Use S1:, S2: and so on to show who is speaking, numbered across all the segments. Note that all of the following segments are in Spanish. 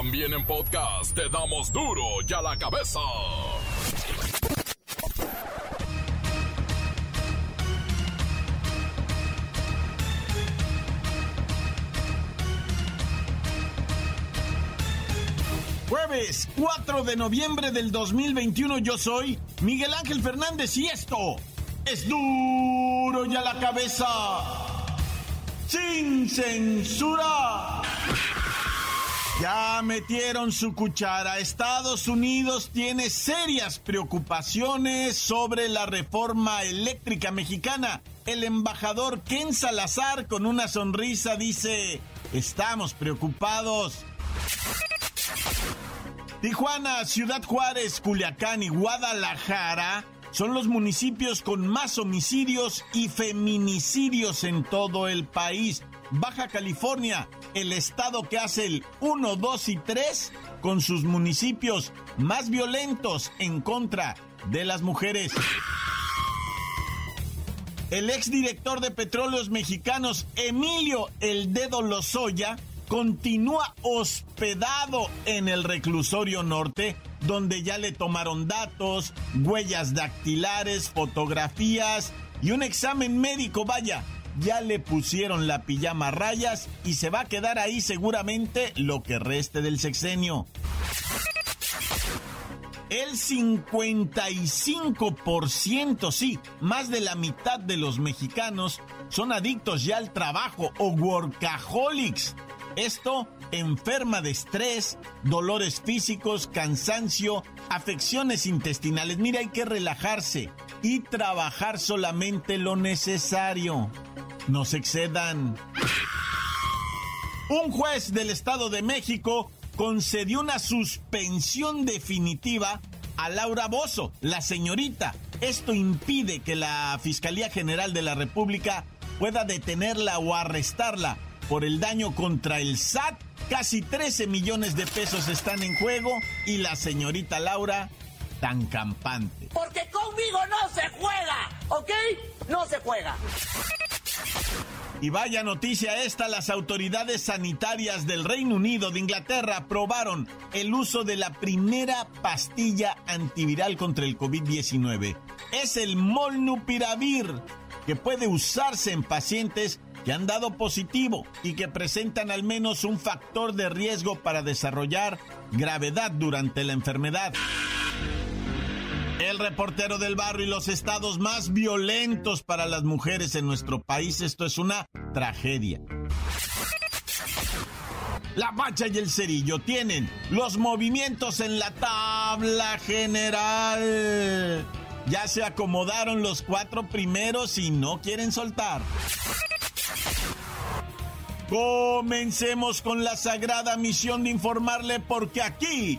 S1: También en podcast te damos duro y a la cabeza.
S2: Jueves 4 de noviembre del 2021 yo soy Miguel Ángel Fernández y esto es duro y a la cabeza. Sin censura. Ya metieron su cuchara. Estados Unidos tiene serias preocupaciones sobre la reforma eléctrica mexicana. El embajador Ken Salazar con una sonrisa dice, estamos preocupados. Tijuana, Ciudad Juárez, Culiacán y Guadalajara son los municipios con más homicidios y feminicidios en todo el país. Baja California, el estado que hace el 1, 2 y 3 con sus municipios más violentos en contra de las mujeres. El exdirector de Petróleos Mexicanos, Emilio El Dedo Lozoya, continúa hospedado en el reclusorio norte, donde ya le tomaron datos, huellas dactilares, fotografías y un examen médico, vaya. Ya le pusieron la pijama rayas y se va a quedar ahí seguramente lo que reste del sexenio. El 55%, sí, más de la mitad de los mexicanos son adictos ya al trabajo o workaholics. Esto enferma de estrés, dolores físicos, cansancio, afecciones intestinales. Mira, hay que relajarse y trabajar solamente lo necesario. No se excedan. Un juez del Estado de México concedió una suspensión definitiva a Laura Bozo, la señorita. Esto impide que la Fiscalía General de la República pueda detenerla o arrestarla por el daño contra el SAT. Casi 13 millones de pesos están en juego y la señorita Laura tan campante.
S3: Porque conmigo no se juega, ¿ok? No se juega.
S2: Y vaya noticia esta, las autoridades sanitarias del Reino Unido de Inglaterra aprobaron el uso de la primera pastilla antiviral contra el COVID-19. Es el Molnupiravir, que puede usarse en pacientes que han dado positivo y que presentan al menos un factor de riesgo para desarrollar gravedad durante la enfermedad. El reportero del barrio y los estados más violentos para las mujeres en nuestro país, esto es una tragedia. La Bacha y el Cerillo tienen los movimientos en la tabla general. Ya se acomodaron los cuatro primeros y no quieren soltar. Comencemos con la sagrada misión de informarle porque aquí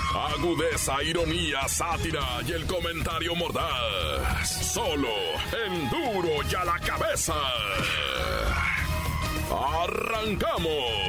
S1: Agudeza, ironía, sátira y el comentario mordaz. Solo en duro y a la cabeza. ¡Arrancamos!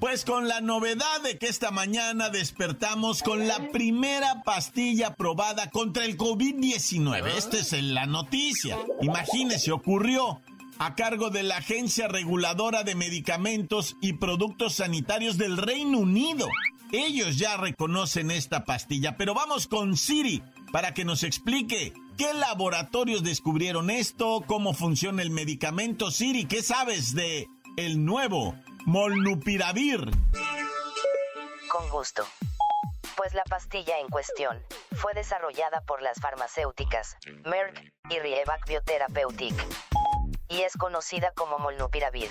S2: Pues con la novedad de que esta mañana despertamos con la primera pastilla probada contra el COVID-19. Esta es la noticia. Imagínese, ocurrió a cargo de la Agencia Reguladora de Medicamentos y Productos Sanitarios del Reino Unido. Ellos ya reconocen esta pastilla, pero vamos con Siri para que nos explique qué laboratorios descubrieron esto, cómo funciona el medicamento. Siri, ¿qué sabes de el nuevo Molnupiravir?
S4: Con gusto. Pues la pastilla en cuestión fue desarrollada por las farmacéuticas Merck y Rievac Biotherapeutic y es conocida como Molnupiravir.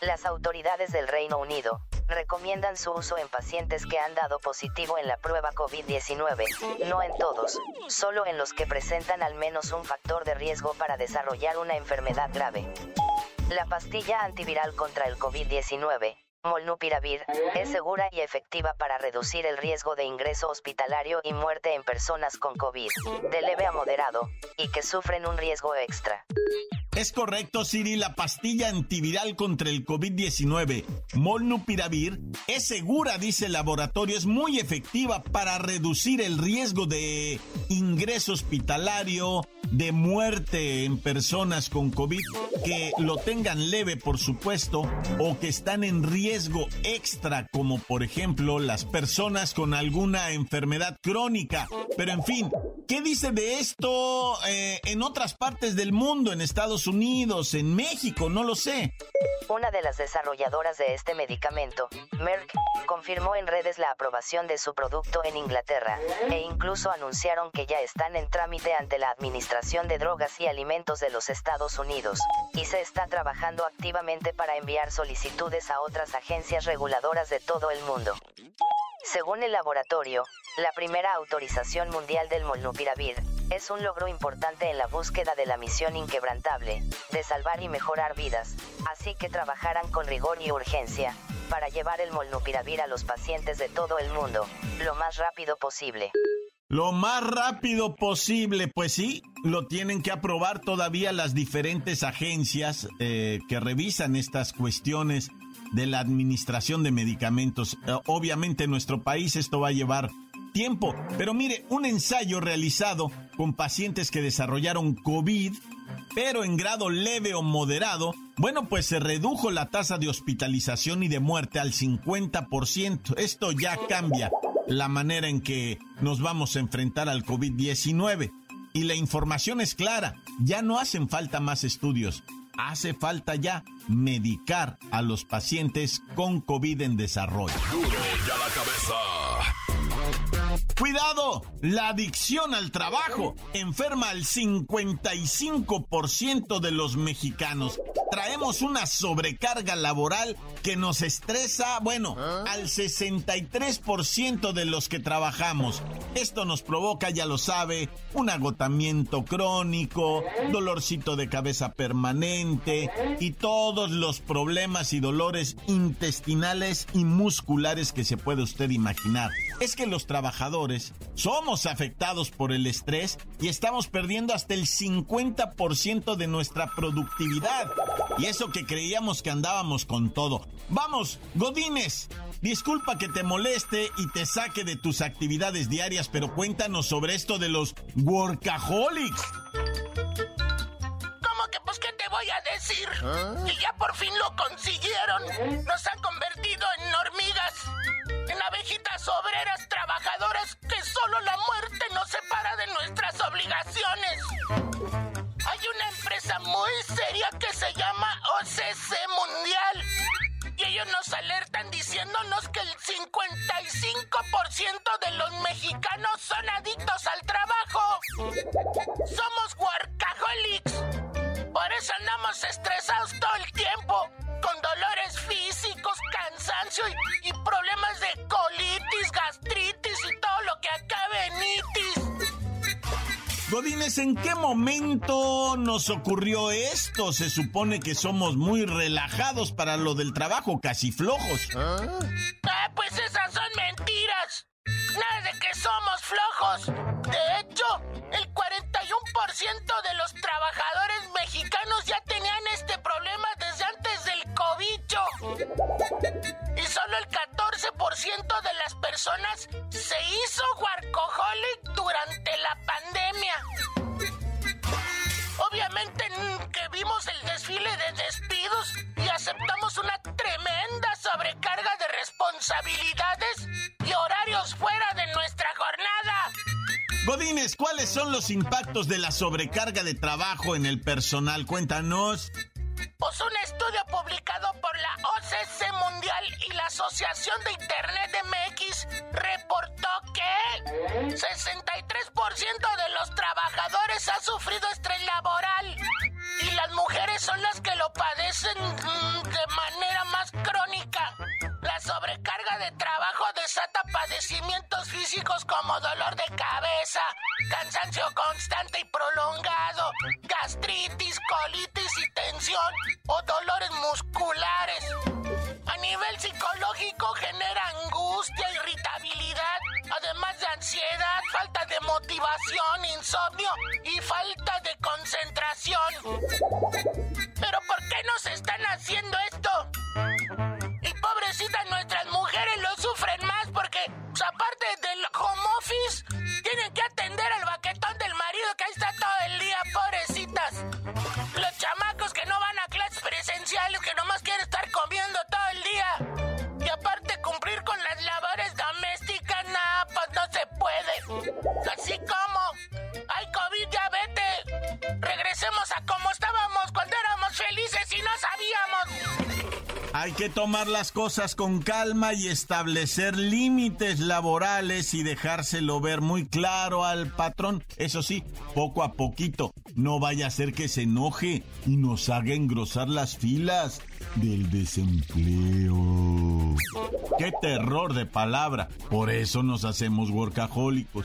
S4: Las autoridades del Reino Unido recomiendan su uso en pacientes que han dado positivo en la prueba COVID-19, no en todos, solo en los que presentan al menos un factor de riesgo para desarrollar una enfermedad grave. La pastilla antiviral contra el COVID-19 Molnupiravir, es segura y efectiva para reducir el riesgo de ingreso hospitalario y muerte en personas con COVID, de leve a moderado, y que sufren un riesgo extra.
S2: Es correcto, Siri, la pastilla antiviral contra el COVID-19, Molnupiravir, es segura, dice el laboratorio, es muy efectiva para reducir el riesgo de ingreso hospitalario, de muerte en personas con COVID que lo tengan leve, por supuesto, o que están en riesgo extra, como por ejemplo las personas con alguna enfermedad crónica. Pero en fin, ¿qué dice de esto eh, en otras partes del mundo, en Estados Unidos, en México? No lo sé.
S4: Una de las desarrolladoras de este medicamento, Merck, confirmó en redes la aprobación de su producto en Inglaterra, e incluso anunciaron que ya están en trámite ante la Administración de Drogas y Alimentos de los Estados Unidos, y se está trabajando activamente para enviar solicitudes a otras agencias reguladoras de todo el mundo. Según el laboratorio, la primera autorización mundial del molnupiravir es un logro importante en la búsqueda de la misión inquebrantable, de salvar y mejorar vidas, así que trabajarán con rigor y urgencia, para llevar el molnupiravir a los pacientes de todo el mundo, lo más rápido posible.
S2: Lo más rápido posible, pues sí, lo tienen que aprobar todavía las diferentes agencias eh, que revisan estas cuestiones de la administración de medicamentos. Eh, obviamente en nuestro país esto va a llevar tiempo, pero mire, un ensayo realizado con pacientes que desarrollaron COVID, pero en grado leve o moderado, bueno, pues se redujo la tasa de hospitalización y de muerte al 50%. Esto ya cambia la manera en que nos vamos a enfrentar al COVID-19. Y la información es clara, ya no hacen falta más estudios, hace falta ya medicar a los pacientes con COVID en desarrollo.
S1: Duro ya la cabeza.
S2: Cuidado, la adicción al trabajo enferma al 55% de los mexicanos. Traemos una sobrecarga laboral que nos estresa, bueno, al 63% de los que trabajamos. Esto nos provoca, ya lo sabe, un agotamiento crónico, dolorcito de cabeza permanente y todos los problemas y dolores intestinales y musculares que se puede usted imaginar. Es que los trabajadores somos afectados por el estrés y estamos perdiendo hasta el 50% de nuestra productividad. Y eso que creíamos que andábamos con todo. Vamos, Godines, disculpa que te moleste y te saque de tus actividades diarias, pero cuéntanos sobre esto de los workaholics.
S3: ¿Cómo que pues qué te voy a decir? Que ya por fin lo consiguieron. Nos han convertido en hormigas, en abejitas obreras trabajadoras que solo la muerte nos separa de nuestras obligaciones. Hay una empresa muy seria que se llama OCC Mundial. Y ellos nos alertan diciéndonos que el 55% de los mexicanos son adictos al trabajo. Somos workaholics. Por eso andamos estresados todo el tiempo, con dolores ¿en
S2: qué momento nos ocurrió esto? Se supone que somos muy relajados para lo del trabajo, casi flojos.
S3: Ah, pues esas son mentiras. Nada de que somos flojos. De hecho, el 41% de los trabajadores mexicanos ya tenían este problema desde antes del cobicho. Y solo el 14% de las personas se hizo workaholic vimos el desfile de despidos y aceptamos una tremenda sobrecarga de responsabilidades y horarios fuera de nuestra jornada.
S2: Godines, ¿cuáles son los impactos de la sobrecarga de trabajo en el personal? Cuéntanos.
S3: Pues un estudio publicado por la OCC Mundial y la Asociación de Internet MX reportó que 63% de los trabajadores ha sufrido estrés laboral y las mujeres son las que lo padecen mm, de manera más crónica. La sobrecarga de trabajo desata padecimientos físicos como dolor de cabeza, cansancio constante y prolongado, gastritis, colitis y tensión o dolores musculares. A nivel psicológico
S5: tomar las cosas con calma y establecer límites laborales y dejárselo ver muy claro al patrón. Eso sí, poco a poquito. No vaya a ser que se enoje y nos haga engrosar las filas del desempleo. ¡Qué terror de palabra! Por eso nos hacemos workahólicos.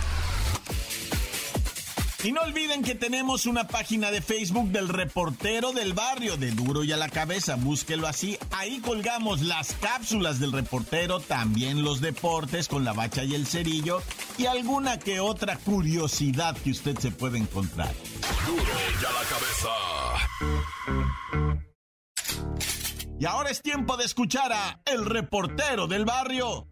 S5: Y no olviden que tenemos una página de Facebook del reportero del barrio de Duro y a la cabeza, búsquelo así. Ahí colgamos las cápsulas del reportero, también los deportes con la bacha y el cerillo y alguna que otra curiosidad que usted se puede encontrar.
S1: Duro y a la cabeza.
S5: Y ahora es tiempo de escuchar a El reportero del barrio.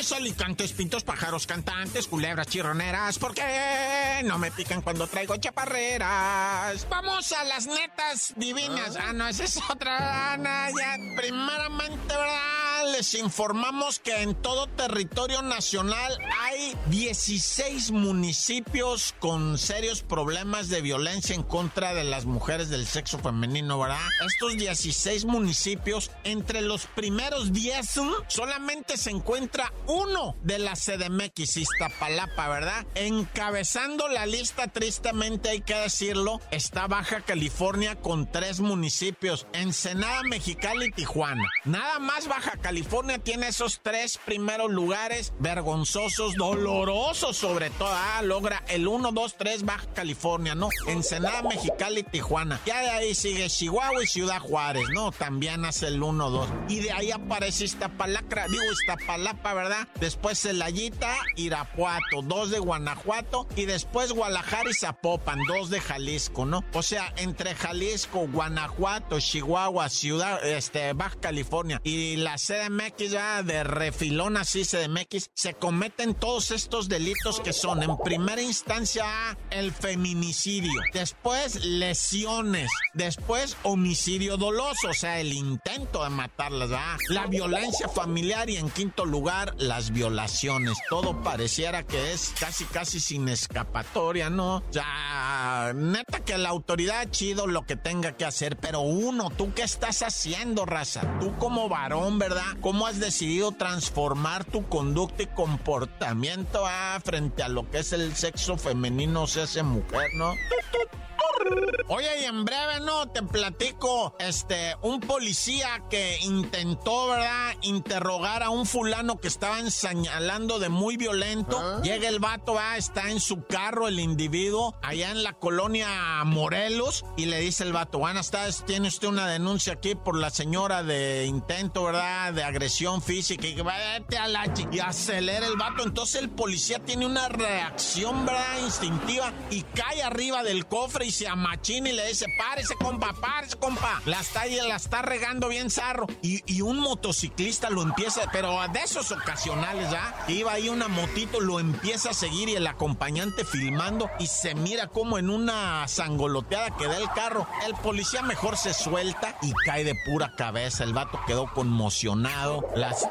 S2: Montes, alicantes, pintos, pájaros, cantantes, culebras, chirroneras, ¿por qué no me pican cuando traigo chaparreras? Vamos a las netas divinas. Ah, no, esa es otra, Ana, ya, primeramente, ¿verdad? Les informamos que en todo territorio nacional hay 16 municipios con serios problemas de violencia en contra de las mujeres del sexo femenino, ¿verdad? Estos 16 municipios, entre los primeros 10, solamente se encuentra uno de la CDMX, Iztapalapa, ¿verdad? Encabezando la lista, tristemente hay que decirlo, está Baja California con tres municipios, Ensenada, Mexicali y Tijuana. Nada más Baja California tiene esos tres primeros lugares vergonzosos, dolorosos sobre todo. Ah, logra el 1, 2, 3 Baja California, ¿no? Ensenada, Mexicali Tijuana. Ya de ahí sigue Chihuahua y Ciudad Juárez, ¿no? También hace el 1, 2. Y de ahí aparece Iztapalacra, digo Iztapalapa, ¿verdad? Después Celayita, Irapuato, dos de Guanajuato y después Guadalajara y Zapopan, dos de Jalisco, ¿no? O sea, entre Jalisco, Guanajuato, Chihuahua, Ciudad, este, Baja California y la CDMX ya de refilón así CDMX, se cometen todos estos delitos que son en primera instancia el feminicidio, después lesiones, después homicidio doloso, o sea, el intento de matarlas. La violencia familiar y en quinto lugar las violaciones. Todo pareciera que es casi casi sin escapatoria, ¿no? Ya, neta que la autoridad chido lo que tenga que hacer, pero uno, ¿tú qué estás haciendo, raza? Tú como varón, ¿verdad? ¿Cómo has decidido transformar tu conducta y comportamiento ah, frente a lo que es el sexo femenino, o sea, ese mujer, ¿no? Oye, y en breve, ¿no? Te platico, este, un policía que intentó, ¿verdad? Interrogar a un fulano que estaba enseñalando de muy violento. Llega el vato, va, está en su carro el individuo, allá en la colonia Morelos, y le dice el vato, buenas tardes, tiene usted una denuncia aquí por la señora de intento, ¿verdad? De agresión física, y que vete a la chi-". Y acelera el vato. Entonces el policía tiene una reacción, ¿verdad? Instintiva, y cae arriba del cofre y se amachina y le dice, párese, compa, párese, compa. La está, la está regando bien zarro. Y, y un motociclista lo empieza, pero de esos ocasionales, ¿ya? Iba ahí una motito, lo empieza a seguir y el acompañante filmando y se mira como en una sangoloteada que da el carro. El policía mejor se suelta y cae de pura cabeza. El vato quedó conmocionado. Las-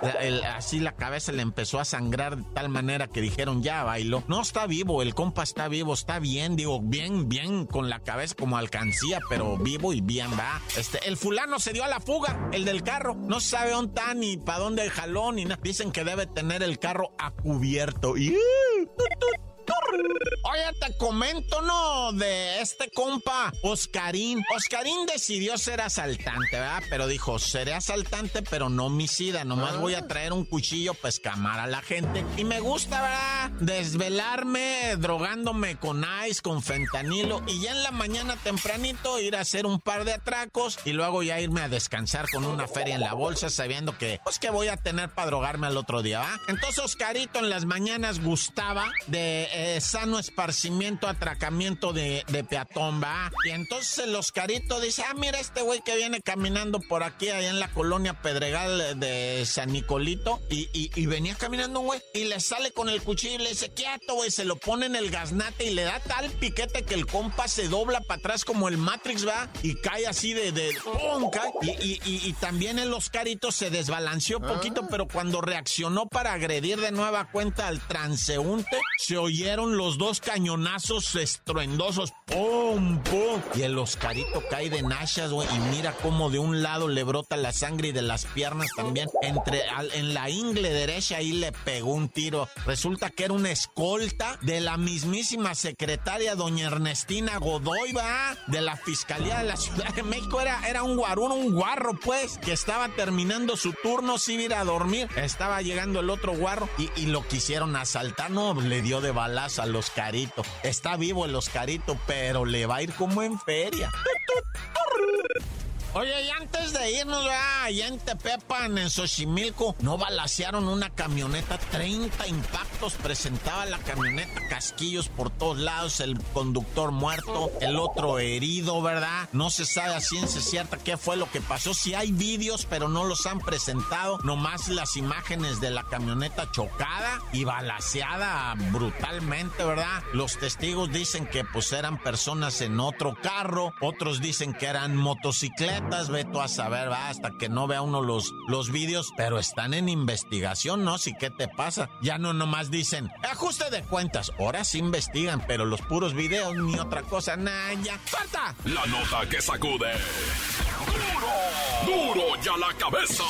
S2: así la cabeza le empezó a sangrar de tal manera que dijeron, ya bailó. No está vivo, el compa está vivo, está bien, digo, bien, bien con la cabeza como alcancía, pero vivo y bien, va. Este, el fulano se dio a la fuga, el del carro. No sabe dónde está ni para dónde jaló ni nada. Dicen que debe tener el carro a cubierto. Y... Oye, te comento, ¿no? De este compa, Oscarín. Oscarín decidió ser asaltante, ¿verdad? Pero dijo, seré asaltante, pero no homicida. Nomás voy a traer un cuchillo para escamar a la gente. Y me gusta, ¿verdad? Desvelarme drogándome con ice, con fentanilo. Y ya en la mañana tempranito ir a hacer un par de atracos. Y luego ya irme a descansar con una feria en la bolsa, sabiendo que, pues, que voy a tener para drogarme al otro día, ¿va? Entonces, Oscarito en las mañanas gustaba de eh, sano esparcimiento, atracamiento de, peatón, va. Y entonces el Oscarito dice, ah, mira este güey que viene caminando por aquí, allá en la colonia Pedregal de San Nicolito, y, venía caminando un güey, y le sale con el cuchillo y le dice, quieto, güey, se lo pone en el gaznate y le da tal piquete que el compa se dobla para atrás como el Matrix, va, y cae así de, de Y, también el Oscarito se desbalanceó poquito, pero cuando reaccionó para agredir de nueva cuenta al transeúnte, se los dos cañonazos estruendosos. ¡Pum, pum! Y el Oscarito cae de nachas, güey. Y mira cómo de un lado le brota la sangre y de las piernas también. Entre, en la ingle derecha ahí le pegó un tiro. Resulta que era una escolta de la mismísima secretaria doña Ernestina Godoy, va, de la Fiscalía de la Ciudad de México. Era, era un guarún, un guarro, pues, que estaba terminando su turno, sin ir a dormir. Estaba llegando el otro guarro y, y lo quisieron asaltar. No, le dio de balazo al Oscarito. Está vivo el Oscarito, pero le va a ir como en feria. Oye, y antes de irnos, allá en Tepepan, en Xochimilco, no balasearon una camioneta, 30 impactos presentaba la camioneta, casquillos por todos lados, el conductor muerto, el otro herido, ¿verdad? No se sabe a ciencia cierta qué fue lo que pasó. Sí hay vídeos, pero no los han presentado, nomás las imágenes de la camioneta chocada y balaseada brutalmente, ¿verdad? Los testigos dicen que pues eran personas en otro carro, otros dicen que eran motocicletas veto a saber, va, hasta que no vea uno los, los vídeos, pero están en investigación, ¿no? Si qué te pasa. Ya no nomás dicen, ajuste de cuentas, ahora sí investigan, pero los puros videos ni otra cosa, nada, ya. ¡Falta!
S1: La nota que sacude. ¡Duro! ¡Duro ya la cabeza!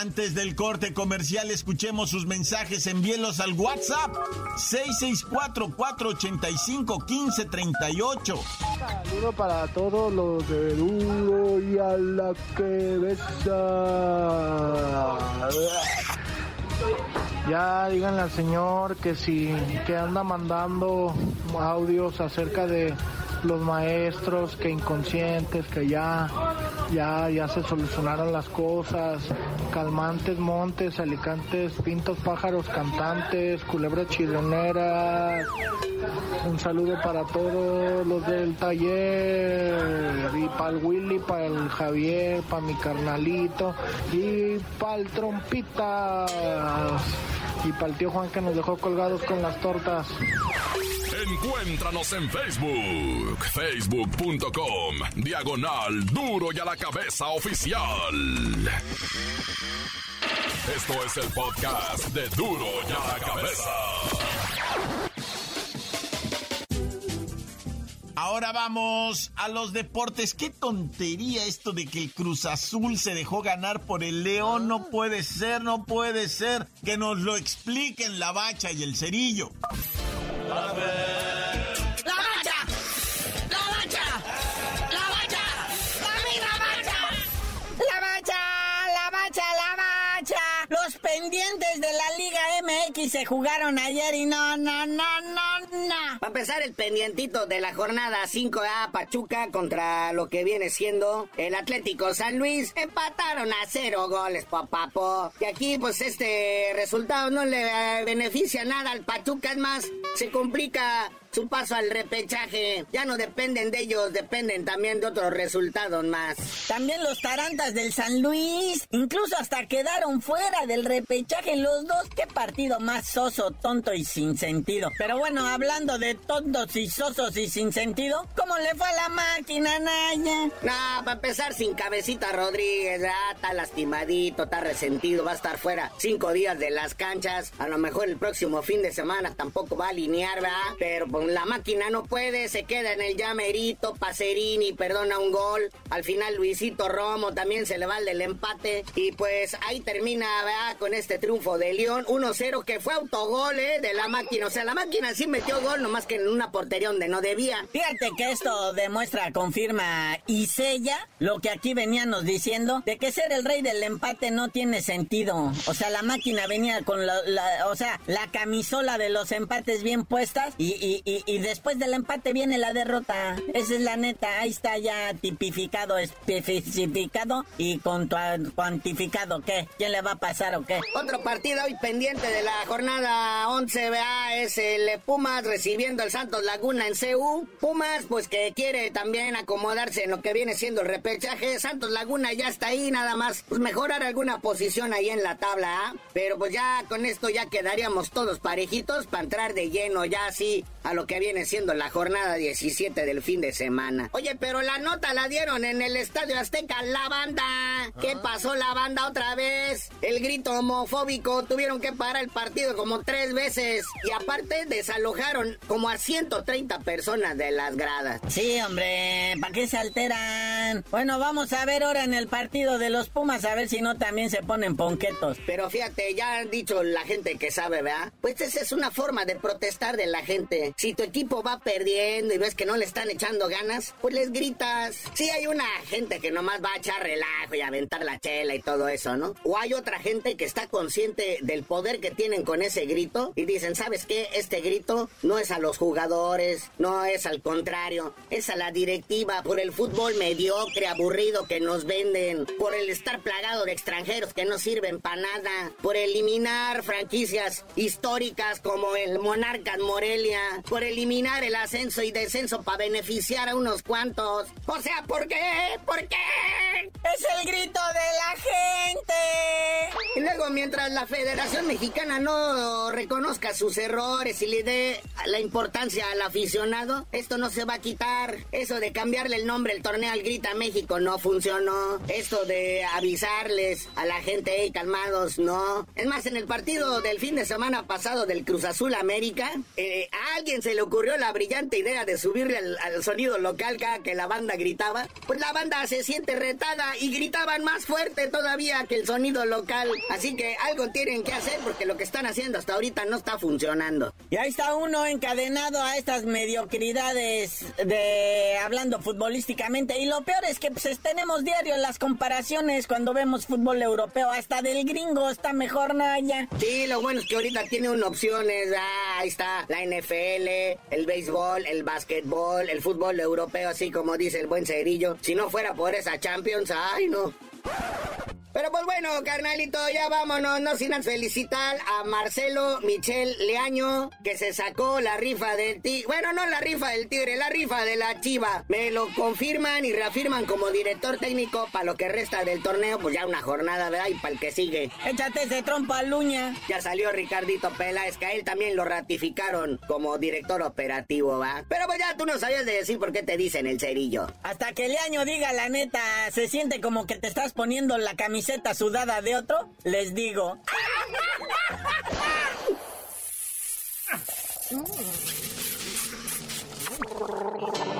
S6: Antes del corte comercial, escuchemos sus mensajes. Envíelos al WhatsApp 664-485-1538.
S7: Saludo para todos los de Duro y a la cabeza. Ya díganle al señor que si que anda mandando audios acerca de los maestros que inconscientes, que ya, ya, ya se solucionaron las cosas, calmantes, montes, alicantes, pintos, pájaros, cantantes, culebras chileneras. Un saludo para todos los del taller, y para el Willy, para el Javier, para mi carnalito, y para el trompitas, y para el tío Juan que nos dejó colgados con las tortas.
S1: Encuéntranos en Facebook, facebook.com, diagonal duro y a la cabeza oficial. Esto es el podcast de duro y a la cabeza.
S6: Ahora vamos a los deportes. Qué tontería esto de que el Cruz Azul se dejó ganar por el León. No puede ser, no puede ser. Que nos lo expliquen la bacha y el cerillo.
S8: ¡La bacha! MX se jugaron ayer y no, no, no, no, no.
S9: Para empezar, el pendientito de la jornada 5A Pachuca contra lo que viene siendo el Atlético San Luis. Empataron a cero goles, papapo. Y aquí, pues, este resultado no le beneficia nada al Pachuca. Es más, se complica su paso al repechaje. Ya no dependen de ellos, dependen también de otros resultados más.
S8: También los Tarantas del San Luis, incluso hasta quedaron fuera del repechaje los dos. Qué partido más soso, tonto y sin sentido. Pero bueno, hablando de tontos y sosos y sin sentido, ¿cómo le fue a la máquina, Naya?
S9: No, para empezar sin cabecita Rodríguez, ah, está lastimadito, está resentido, va a estar fuera cinco días de las canchas. A lo mejor el próximo fin de semana tampoco va a alinear, ¿verdad? Pero pues la máquina no puede, se queda en el llamerito, Pacerini perdona un gol, al final Luisito Romo también se le va el del empate y pues ahí termina ¿verdad? con este triunfo de León 1-0 que fue autogol ¿eh? de la máquina, o sea, la máquina sí metió gol nomás que en una portería donde no debía.
S8: Fíjate que esto demuestra, confirma y sella lo que aquí veníamos diciendo, de que ser el rey del empate no tiene sentido. O sea, la máquina venía con la, o sea, la camisola de los empates bien puestas y, y, y, después del empate viene la derrota. Esa es la neta, ahí está ya tipificado, especificado y cuantificado. ¿Qué? ¿Quién le va a pasar o qué?
S9: Otro partido hoy pendiente de la jornada 11, vea, es el Pumas recibiendo el Santos Laguna en CU. Pumas, pues que quiere también acomodarse en lo que viene siendo el repechaje. Santos Laguna ya está ahí, nada más pues mejorar alguna posición ahí en la tabla, ¿ah? Pero pues ya con esto ya quedaríamos todos parejitos para entrar de lleno ya así a lo que viene siendo la jornada 17 del fin de semana. Oye, pero la nota la dieron en el Estadio Azteca, la banda. ¿Qué ah. pasó la banda otra vez? El grito homofóbico, tuvieron que parar el partido como tres veces. Y aparte como a 130 personas de las gradas.
S8: Sí, hombre, ¿para qué se alteran? Bueno, vamos a ver ahora en el partido de los Pumas a ver si no también se ponen ponquetos.
S9: Pero fíjate, ya han dicho la gente que sabe, ¿verdad? Pues esa es una forma de protestar de la gente. Si tu equipo va perdiendo y ves que no le están echando ganas, pues les gritas. Sí hay una gente que nomás va a echar relajo y aventar la chela y todo eso, ¿no? O hay otra gente que está consciente del poder que tienen con ese grito y dicen, ¿sabes qué? Este grito no es a los jugadores, no es al contrario, es a la directiva por el fútbol mediocre, aburrido que nos venden, por el estar plagado de extranjeros que no sirven para nada, por eliminar franquicias históricas como el Monarcas Morelia, por eliminar el ascenso y descenso para beneficiar a unos cuantos. O sea, ¿por qué? ¿Por qué?
S8: Es el grito de la gente.
S9: Y luego, mientras la Federación Mexicana no reconozca sus errores y le dé la importancia al aficionado, esto no se va a quitar. Eso de cambiarle el nombre el torneo al Grita México no funcionó. Esto de avisarles a la gente, hey, calmados, no. Es más, en el partido del fin de semana pasado del Cruz Azul América, eh, a alguien se le ocurrió la brillante idea de subirle al, sonido local cada que la banda gritaba. Pues la banda se siente retada y gritaban más fuerte todavía que el sonido local. Así que algo tienen que hacer porque lo que están haciendo hasta ahorita no está funcionando.
S8: Y ahí está uno encadenado a estas mediocridades de hablando futbolísticamente. Y lo peor es que pues, tenemos diario las comparaciones cuando vemos fútbol europeo. Hasta del gringo está mejor, Naya.
S9: Sí, lo bueno es que ahorita tiene una opciones. Ah, ahí está la NFL, el béisbol, el básquetbol, el fútbol europeo, así como dice el buen cerillo. Si no fuera por esa Champions, ay no. Pero pues bueno, carnalito, ya vámonos, no sin felicitar a Marcelo Michel Leaño, que se sacó la rifa del tigre. Bueno, no la rifa del tigre, la rifa de la chiva. Me lo confirman y reafirman como director técnico para lo que resta del torneo, pues ya una jornada, ¿verdad? Y para el que sigue.
S8: Échate ese trompo a Luña.
S9: Ya salió Ricardito Peláez, que a él también lo ratificaron como director operativo, ¿va? Pero pues ya tú no sabías de decir por qué te dicen el cerillo.
S8: Hasta que Leaño diga la neta, se siente como que te estás poniendo la camisa camiseta sudada de otro, les digo.